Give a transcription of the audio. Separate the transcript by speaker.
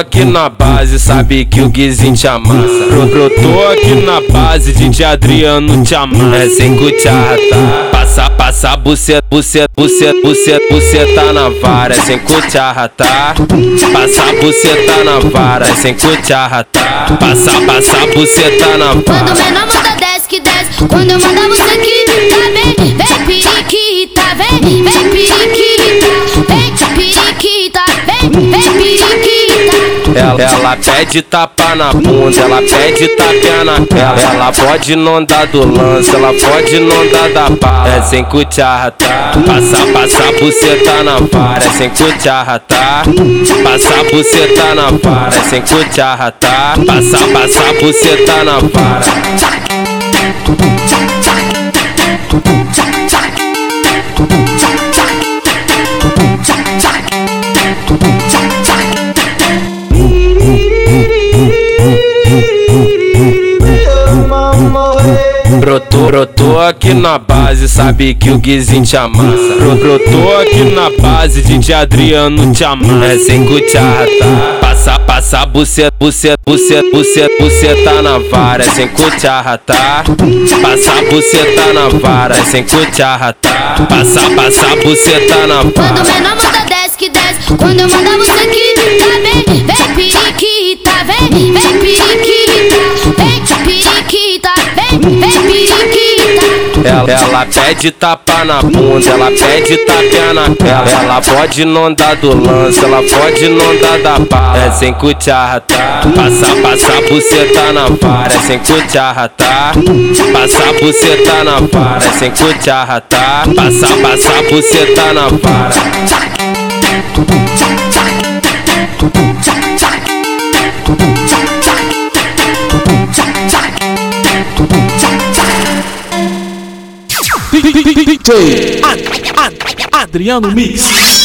Speaker 1: aqui na base, sabe que o Guizinho te amassa. Brotou aqui na base, DJ Adriano te amassa. É sem cucharra, tá? Passa, passa, buceta, buceta, buceta, buceta, buceta na vara. É sem cucharra, tá? Passa, buceta na vara. É sem cucharra, tá? Passa, passa, buceta na
Speaker 2: Quando
Speaker 1: vara.
Speaker 2: menor manda desce que desce Quando eu mandar você aqui tá vem Vem periquita, vem, vem periquita Vem periquita, vem, vem
Speaker 1: Ela, ela pede tapa na bunda, ela pede tapinha na cara. Ela pode não dar do lance, ela pode não dar da barra. É sem cucharra, tá? Passa, passa, buceta na vara. É sem cucharra, tá? Passa, buceta na vara. É sem cucharra, tá? Passa, passa, buceta na vara. Brotou, brotou aqui na base, sabe que o Guizinho te amassa. Bro- Brotou aqui na base, DJ Adriano te amassa. É sem cucharra, tá? Passa, passa, buceta, buceta, buceta, buceta, buceta na vara. É sem cucharra, tá? Passa, buceta na vara. É sem cucharra, tá? Passa, passa, buceta na
Speaker 2: Quando
Speaker 1: vara.
Speaker 2: menor manda desce que desce Quando eu mandar você aqui tá vem Vem periquita, vem, vem
Speaker 1: Ela, ela pede tapa na bunda, ela pede tapinha na cara. Ela pode não dar do lance, ela pode não dar da barra. É sem cucharra, tá? Passa, passa, buceta na vara. É sem cucharra, tá? Passa, buceta na vara. É sem cucharra, tá? Passa, passa, buceta na vara.
Speaker 3: DJ Ad- Ad- Adriano Mix.